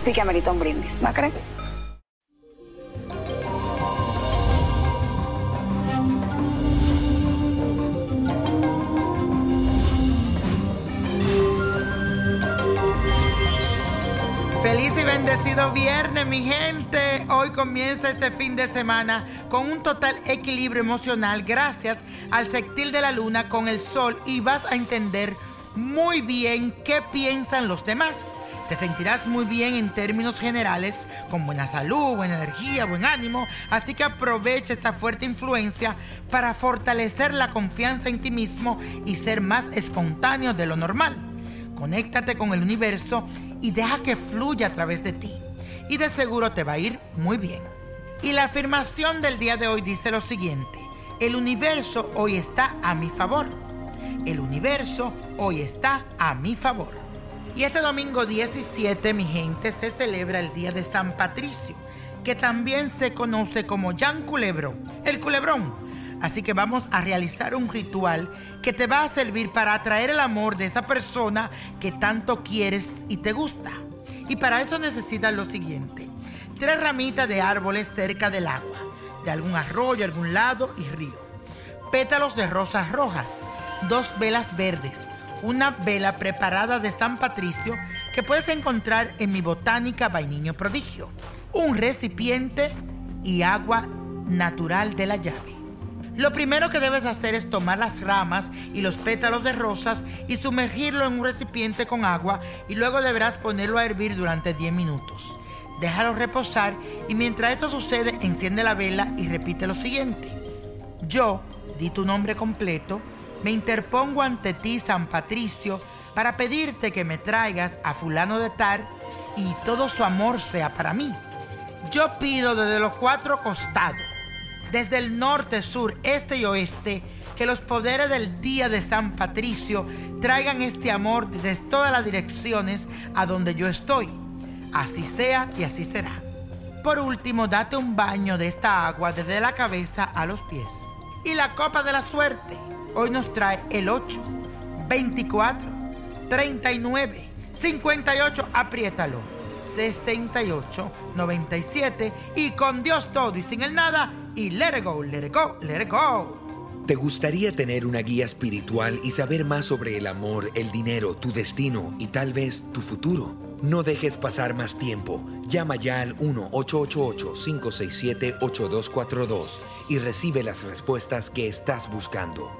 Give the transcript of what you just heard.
sí que amerita un brindis, ¿no crees? Feliz y bendecido viernes, mi gente. Hoy comienza este fin de semana con un total equilibrio emocional gracias al sextil de la luna con el sol y vas a entender muy bien qué piensan los demás. Te sentirás muy bien en términos generales, con buena salud, buena energía, buen ánimo, así que aprovecha esta fuerte influencia para fortalecer la confianza en ti mismo y ser más espontáneo de lo normal. Conéctate con el universo y deja que fluya a través de ti. Y de seguro te va a ir muy bien. Y la afirmación del día de hoy dice lo siguiente. El universo hoy está a mi favor. El universo hoy está a mi favor. Y este domingo 17, mi gente, se celebra el Día de San Patricio, que también se conoce como Jan Culebro, el culebrón. Así que vamos a realizar un ritual que te va a servir para atraer el amor de esa persona que tanto quieres y te gusta. Y para eso necesitas lo siguiente. Tres ramitas de árboles cerca del agua, de algún arroyo, algún lado y río. Pétalos de rosas rojas, dos velas verdes, una vela preparada de San Patricio que puedes encontrar en mi botánica Vainiño Prodigio, un recipiente y agua natural de la llave. Lo primero que debes hacer es tomar las ramas y los pétalos de rosas y sumergirlo en un recipiente con agua y luego deberás ponerlo a hervir durante 10 minutos. Déjalo reposar y mientras esto sucede enciende la vela y repite lo siguiente. Yo, di tu nombre completo, me interpongo ante ti, San Patricio, para pedirte que me traigas a fulano de Tar y todo su amor sea para mí. Yo pido desde los cuatro costados, desde el norte, sur, este y oeste, que los poderes del día de San Patricio traigan este amor desde todas las direcciones a donde yo estoy. Así sea y así será. Por último, date un baño de esta agua desde la cabeza a los pies. Y la copa de la suerte hoy nos trae el 8, 24, 39, 58, apriétalo, 68, 97 y con Dios todo y sin el nada y let it go, let it go, let it go. ¿Te gustaría tener una guía espiritual y saber más sobre el amor, el dinero, tu destino y tal vez tu futuro? No dejes pasar más tiempo. Llama ya al 1-888-567-8242 y recibe las respuestas que estás buscando.